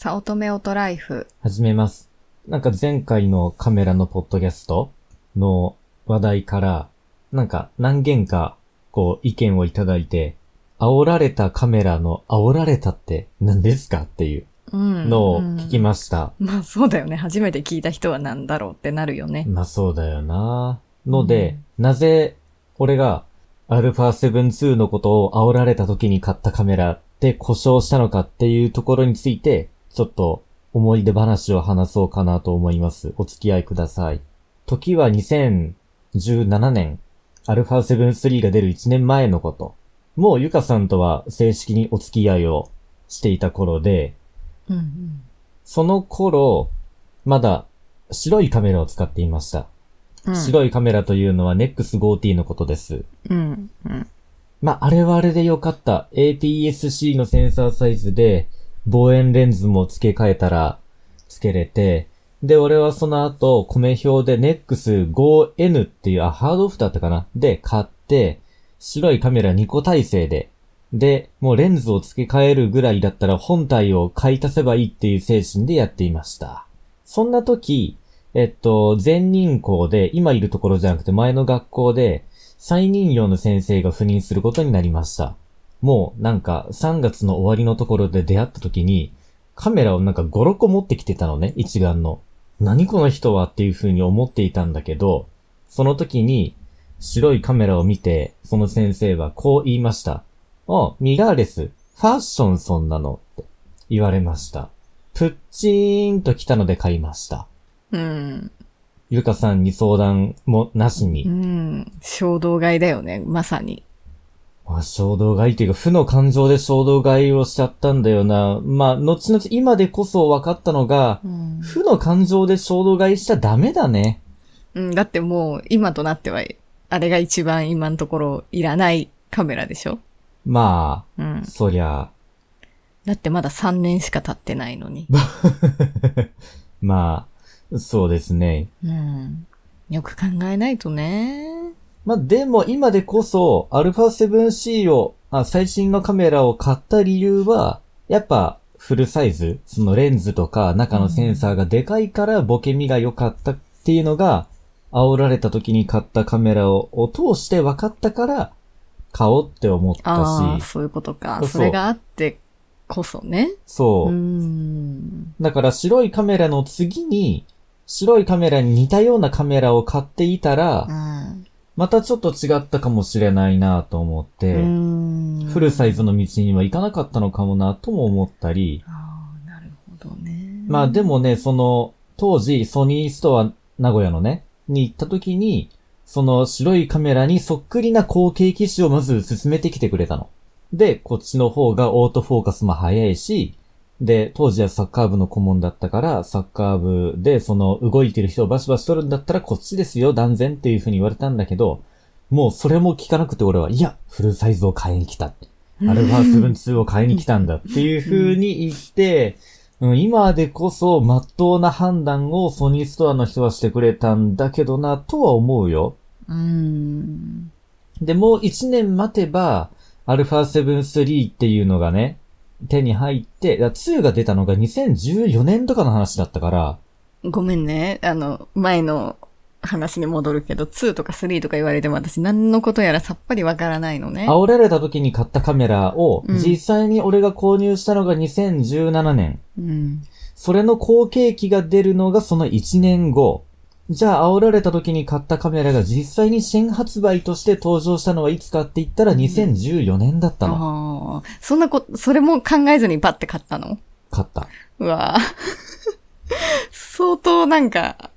早乙女オトライフ。始めます。なんか前回のカメラのポッドキャストの話題から、なんか何件かこう意見をいただいて、煽られたカメラの煽られたって何ですかっていううん。のを聞きました。まあそうだよね。初めて聞いた人は何だろうってなるよね。まあそうだよな。ので、なぜ俺が α7-2 のことを煽られた時に買ったカメラって故障したのかっていうところについて、ちょっと思い出話を話そうかなと思います。お付き合いください。時は2017年、α7-3 が出る1年前のこと。もうゆかさんとは正式にお付き合いをしていた頃で、うんうん。その頃、まだ白いカメラを使っていました。うん、白いカメラというのは NEX5T のことです。うん。うん。まあ、あれはあれでよかった。APS-C のセンサーサイズで、望遠レンズも付け替えたら、付けれて、で、俺はその後、米表で NEX5N っていう、あ、ハードオフだったかな？で、買って、白いカメラ2個体制で、で、もうレンズを付け替えるぐらいだったら本体を買い足せばいいっていう精神でやっていました。そんな時、えっと、全人校で、今いるところじゃなくて前の学校で、再任用の先生が赴任することになりました。もうなんか3月の終わりのところで出会った時に、カメラをなんか5、6個持ってきてたのね、一眼の。何この人はっていう風に思っていたんだけど、その時に白いカメラを見て、その先生はこう言いました。あ、ミラーレス、ファッションそんなのって言われました。プッチーンと来たので買いました。うん。ゆかさんに相談もなしにう。ん。衝動買いだよね。まさに。まあ、衝動買いっていうか、負の感情で衝動買いをしちゃったんだよな。まあ、後々今でこそ分かったのが、うん。負の感情で衝動買いしちゃダメだね。うん、だってもう、今となっては、あれが一番今のところいらないカメラでしょ？まうんあ、。そりゃ、だってまだ3年しか経ってないのに。まあ、そうですね。うん。よく考えないとね。まあ、でも今でこそ、α7C を、あ、最新のカメラを買った理由は、やっぱ、フルサイズ、そのレンズとか中のセンサーがでかいからボケ身が良かったっていうのが、煽られた時に買ったカメラをを通して分かったから、買おうって思ったああ、し、そういうことか。それがあってこそね。そうう。ん。だから白いカメラの次に、白いカメラに似たようなカメラを買っていたら、うん。またちょっと違ったかもしれないなと思って、うんフルサイズの道には行かなかったのかもなとも思ったり、ああ、なるほどね。まあでもね、その、当時ソニーストア名古屋のね、に行った時に、その白いカメラにそっくりな後継機種をまず進めてきてくれたの。で、こっちの方がオートフォーカスも早いし、で、当時はサッカー部の顧問だったから、サッカー部でその動いてる人をバシバシ撮るんだったらこっちですよ、断然っていう風に言われたんだけど、もうそれも聞かなくて俺は、いや、フルサイズを買いに来た。アルファ7-2を買いに来たんだっていう風に言って、うん、今でこそ真っ当な判断をソニーストアの人はしてくれたんだけどな、とは思うよ。うん。で、もう1年待てば、アルファ7-3っていうのがね、手に入って、いや2が出たのが2014年とかの話だったから、ごめんね。あの、前の話に戻るけど、2とか3とか言われても私何のことやらさっぱりわからないのね。煽られた時に買ったカメラを、うん実際に俺が購入したのが2017年。うん。それの後継機が出るのがその1年後。じゃあ、煽られた時に買ったカメラが実際に新発売として登場したのはいつかって言ったら2014年だったの。ああ。そんなこ、それも考えずにパッて買ったの？買った。うわぁ相当なんか、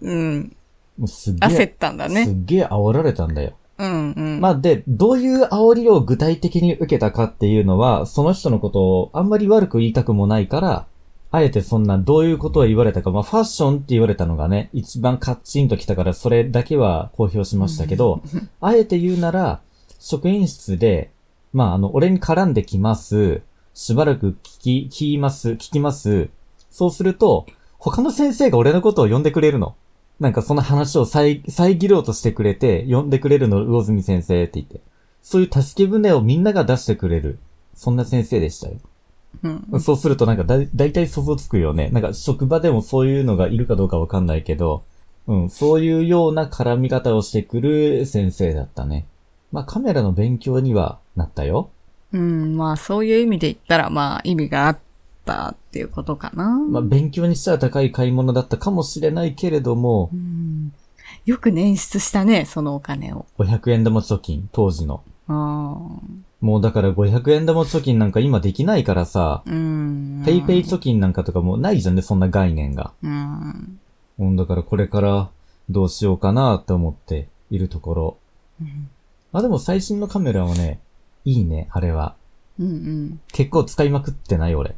うん、もうすっげ焦え、ったんだね。すっげえ煽られたんだよ。うんうん。まあ、で、どういう煽りを具体的に受けたかっていうのは、その人のことをあんまり悪く言いたくもないから、あえてそんなどういうことを言われたか、まあファッションって言われたのがね、一番カッチンときたからそれだけは公表しましたけど、あえて言うなら、職員室で、まああの、俺に絡んできます。しばらく聞き、聞きます、聞きます。そうすると、他の先生が俺のことを呼んでくれるの。なんかその話を遮遮ろうとしてくれて、呼んでくれるの、魚住先生って言って。そういう助け舟をみんなが出してくれる。そんな先生でしたよ。うん。そうするとなんかだ、だいたい想像つくよね。なんか職場でもそういうのがいるかどうかわかんないけど、うん、そういうような絡み方をしてくる先生だったね。まあカメラの勉強にはなったよ。うん、まあそういう意味で言ったら、まあ意味があったっていうことかな。まあ勉強にしたら高い買い物だったかもしれないけれどもう、ん、よく捻出したね、そのお金を。500円玉貯金、当時の。あもうだから500円玉貯金なんか今できないからさ、ーうん。ペイペイ貯金なんかとかもうないじゃんね、そんな概念が。うん。うん、だからこれからどうしようかなって思っているところ。うんまあでも最新のカメラはね、いいね、あれは。うん結構使いまくってない俺。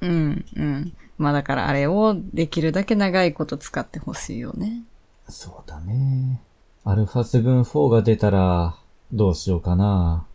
うん。うんうん。まあだからあれをできるだけ長いこと使ってほしいよね。そうだね。アルファ7-4が出たら、どうしようかな。